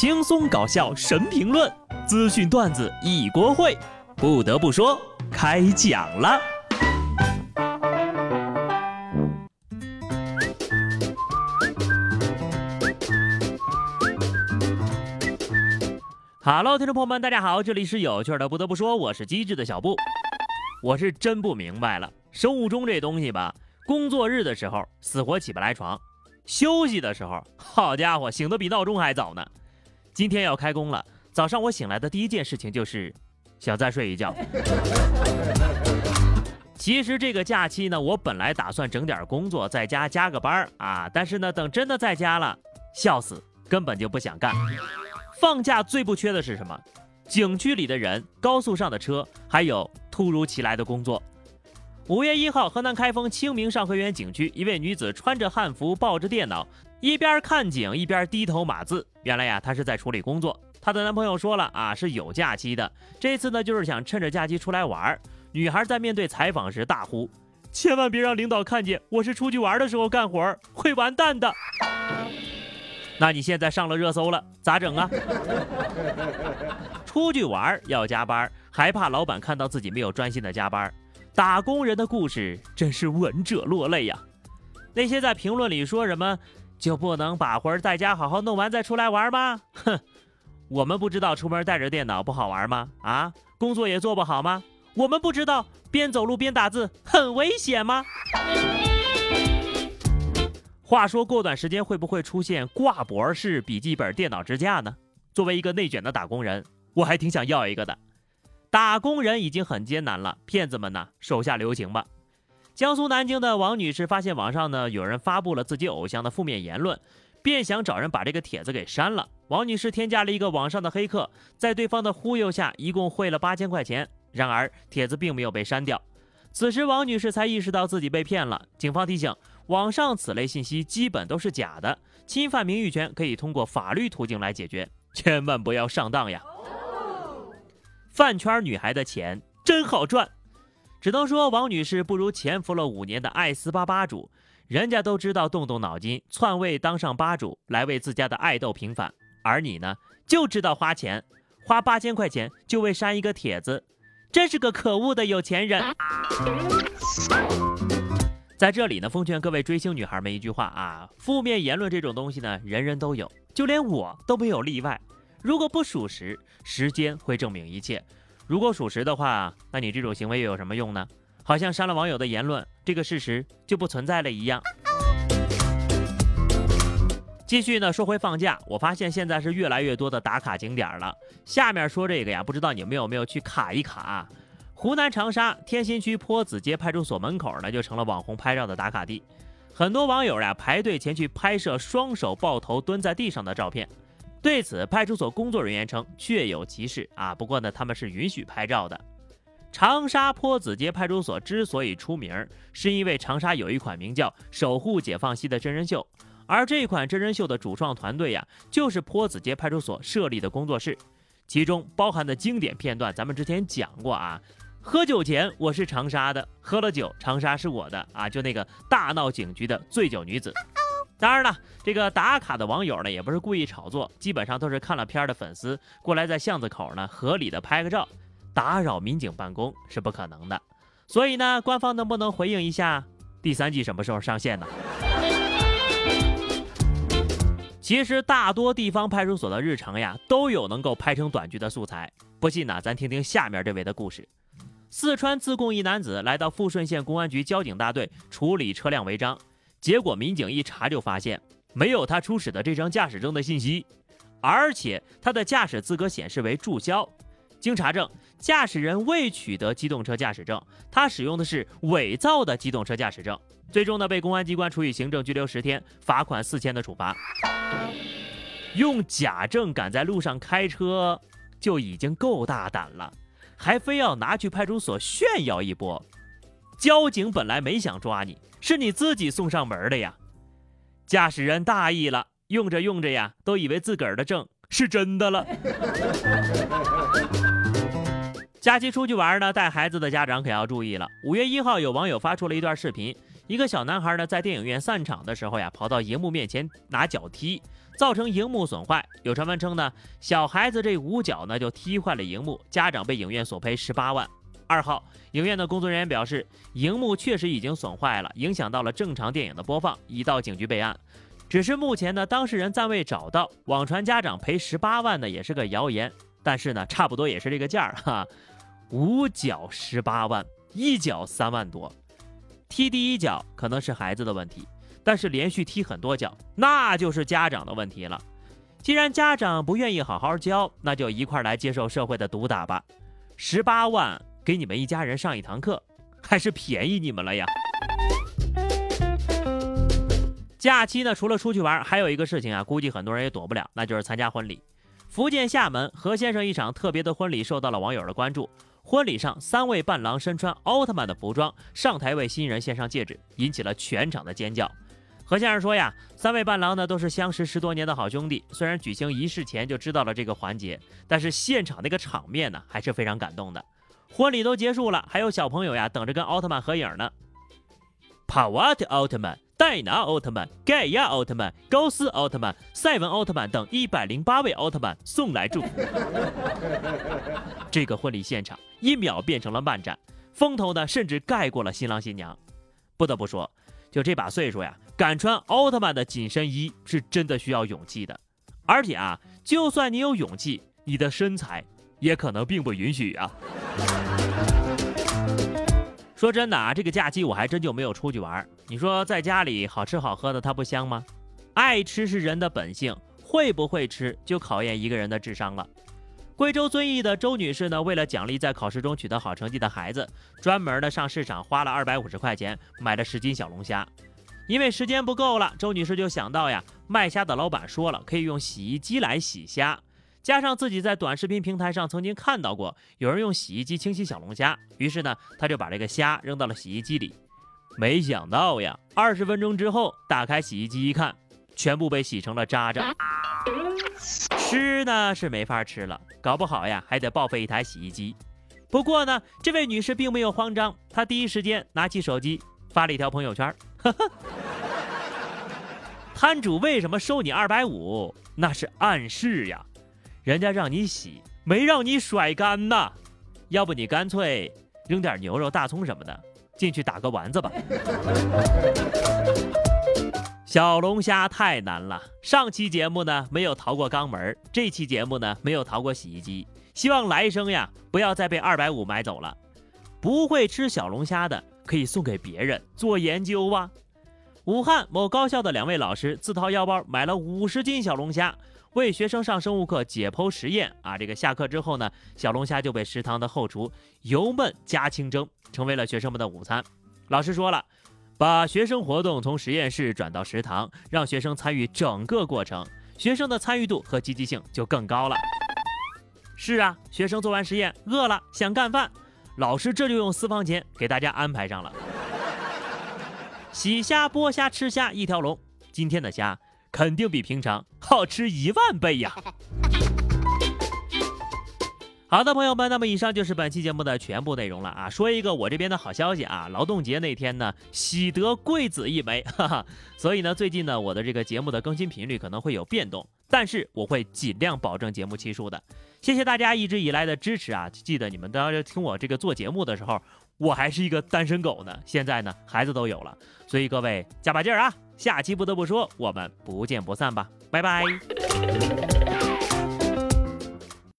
轻松搞笑神评论，资讯段子一锅烩。不得不说，开讲了。Hello，听众朋友们，大家好，这里是有趣的。不得不说，我是机智的小布。我是真不明白了，生物钟这东西吧，工作日的时候死活起不来床，休息的时候，好家伙，醒得比闹钟还早呢。今天要开工了，早上我醒来的第一件事情就是想再睡一觉。其实这个假期呢，我本来打算整点工作，在家加个班啊，但是呢，等真的在家了，笑死，根本就不想干。放假最不缺的是什么？景区里的人、高速上的车，还有突如其来的工作。五月一号，河南开封清明上河园景区，一位女子穿着汉服，抱着电脑，一边看景一边低头码字。原来呀，她是在处理工作。她的男朋友说了啊，是有假期的，这次呢就是想趁着假期出来玩。女孩在面对采访时大呼：“千万别让领导看见我是出去玩的时候干活，会完蛋的。”那你现在上了热搜了，咋整啊？出去玩要加班，还怕老板看到自己没有专心的加班，打工人的故事真是闻者落泪呀。那些在评论里说什么就不能把活儿在家好好弄完再出来玩吗？哼，我们不知道出门带着电脑不好玩吗？啊，工作也做不好吗？我们不知道边走路边打字很危险吗？话说过段时间会不会出现挂脖式笔记本电脑支架呢？作为一个内卷的打工人，我还挺想要一个的。打工人已经很艰难了，骗子们呢手下留情吧。江苏南京的王女士发现网上呢有人发布了自己偶像的负面言论，便想找人把这个帖子给删了。王女士添加了一个网上的黑客，在对方的忽悠下，一共汇了八千块钱。然而帖子并没有被删掉。此时王女士才意识到自己被骗了。警方提醒。网上此类信息基本都是假的，侵犯名誉权可以通过法律途径来解决，千万不要上当呀！饭圈女孩的钱真好赚，只能说王女士不如潜伏了五年的爱斯巴吧主，人家都知道动动脑筋篡位当上吧主来为自家的爱豆平反，而你呢就知道花钱，花八千块钱就为删一个帖子，真是个可恶的有钱人。在这里呢，奉劝各位追星女孩们一句话啊：负面言论这种东西呢，人人都有，就连我都没有例外。如果不属实，时间会证明一切；如果属实的话，那你这种行为又有什么用呢？好像删了网友的言论，这个事实就不存在了一样。继续呢，说回放假，我发现现在是越来越多的打卡景点了。下面说这个呀，不知道你们有没有去卡一卡？湖南长沙天心区坡子街派出所门口呢，就成了网红拍照的打卡地。很多网友呀排队前去拍摄双手抱头蹲在地上的照片。对此，派出所工作人员称确有其事啊，不过呢，他们是允许拍照的。长沙坡子街派出所之所以出名，是因为长沙有一款名叫《守护解放西》的真人秀，而这款真人秀的主创团队呀，就是坡子街派出所设立的工作室，其中包含的经典片段，咱们之前讲过啊。喝酒前我是长沙的，喝了酒长沙是我的啊！就那个大闹警局的醉酒女子。当然了，这个打卡的网友呢，也不是故意炒作，基本上都是看了片的粉丝过来在巷子口呢合理的拍个照，打扰民警办公是不可能的。所以呢，官方能不能回应一下第三季什么时候上线呢？其实大多地方派出所的日常呀，都有能够拍成短剧的素材。不信呢，咱听听下面这位的故事。四川自贡一男子来到富顺县公安局交警大队处理车辆违章，结果民警一查就发现没有他出示的这张驾驶证的信息，而且他的驾驶资格显示为注销。经查证，驾驶人未取得机动车驾驶证，他使用的是伪造的机动车驾驶证，最终呢被公安机关处以行政拘留十天、罚款四千的处罚。用假证赶在路上开车就已经够大胆了。还非要拿去派出所炫耀一波，交警本来没想抓你，是你自己送上门的呀。驾驶人大意了，用着用着呀，都以为自个儿的证是真的了。假期出去玩呢，带孩子的家长可要注意了。五月一号，有网友发出了一段视频，一个小男孩呢在电影院散场的时候呀，跑到荧幕面前拿脚踢，造成荧幕损坏。有传闻称呢，小孩子这五脚呢就踢坏了荧幕，家长被影院索赔十八万。二号，影院的工作人员表示，荧幕确实已经损坏了，影响到了正常电影的播放，已到警局备案。只是目前呢，当事人暂未找到，网传家长赔十八万呢，也是个谣言。但是呢，差不多也是这个价儿哈，五脚十八万，一脚三万多。踢第一脚可能是孩子的问题，但是连续踢很多脚，那就是家长的问题了。既然家长不愿意好好教，那就一块来接受社会的毒打吧。十八万给你们一家人上一堂课，还是便宜你们了呀。假期呢，除了出去玩，还有一个事情啊，估计很多人也躲不了，那就是参加婚礼。福建厦门何先生一场特别的婚礼受到了网友的关注。婚礼上，三位伴郎身穿奥特曼的服装上台为新人献上戒指，引起了全场的尖叫。何先生说呀，三位伴郎呢都是相识十多年的好兄弟，虽然举行仪式前就知道了这个环节，但是现场那个场面呢还是非常感动的。婚礼都结束了，还有小朋友呀等着跟奥特曼合影呢。帕瓦特奥特曼。戴拿奥特曼、盖亚奥特曼、高斯奥特曼、赛文奥特曼等一百零八位奥特曼送来祝福。这个婚礼现场一秒变成了漫展，风头呢甚至盖过了新郎新娘。不得不说，就这把岁数呀，敢穿奥特曼的紧身衣是真的需要勇气的。而且啊，就算你有勇气，你的身材也可能并不允许啊。说真的啊，这个假期我还真就没有出去玩。你说在家里好吃好喝的，它不香吗？爱吃是人的本性，会不会吃就考验一个人的智商了。贵州遵义的周女士呢，为了奖励在考试中取得好成绩的孩子，专门的上市场花了二百五十块钱买了十斤小龙虾。因为时间不够了，周女士就想到呀，卖虾的老板说了，可以用洗衣机来洗虾。加上自己在短视频平台上曾经看到过有人用洗衣机清洗小龙虾，于是呢，他就把这个虾扔到了洗衣机里。没想到呀，二十分钟之后打开洗衣机一看，全部被洗成了渣渣。吃呢是没法吃了，搞不好呀还得报废一台洗衣机。不过呢，这位女士并没有慌张，她第一时间拿起手机发了一条朋友圈：“ 摊主为什么收你二百五？那是暗示呀。”人家让你洗，没让你甩干呐。要不你干脆扔点牛肉、大葱什么的进去打个丸子吧。小龙虾太难了，上期节目呢没有逃过肛门，这期节目呢没有逃过洗衣机。希望来生呀不要再被二百五买走了。不会吃小龙虾的可以送给别人做研究啊。武汉某高校的两位老师自掏腰包买了五十斤小龙虾。为学生上生物课解剖实验啊，这个下课之后呢，小龙虾就被食堂的后厨油焖加清蒸，成为了学生们的午餐。老师说了，把学生活动从实验室转到食堂，让学生参与整个过程，学生的参与度和积极性就更高了。是啊，学生做完实验饿了想干饭，老师这就用私房钱给大家安排上了。洗虾、剥虾、吃虾一条龙，今天的虾。肯定比平常好吃一万倍呀！好的，朋友们，那么以上就是本期节目的全部内容了啊。说一个我这边的好消息啊，劳动节那天呢，喜得贵子一枚，哈哈。所以呢，最近呢，我的这个节目的更新频率可能会有变动，但是我会尽量保证节目期数的。谢谢大家一直以来的支持啊！记得你们当时听我这个做节目的时候，我还是一个单身狗呢，现在呢，孩子都有了，所以各位加把劲儿啊！下期不得不说，我们不见不散吧，拜拜。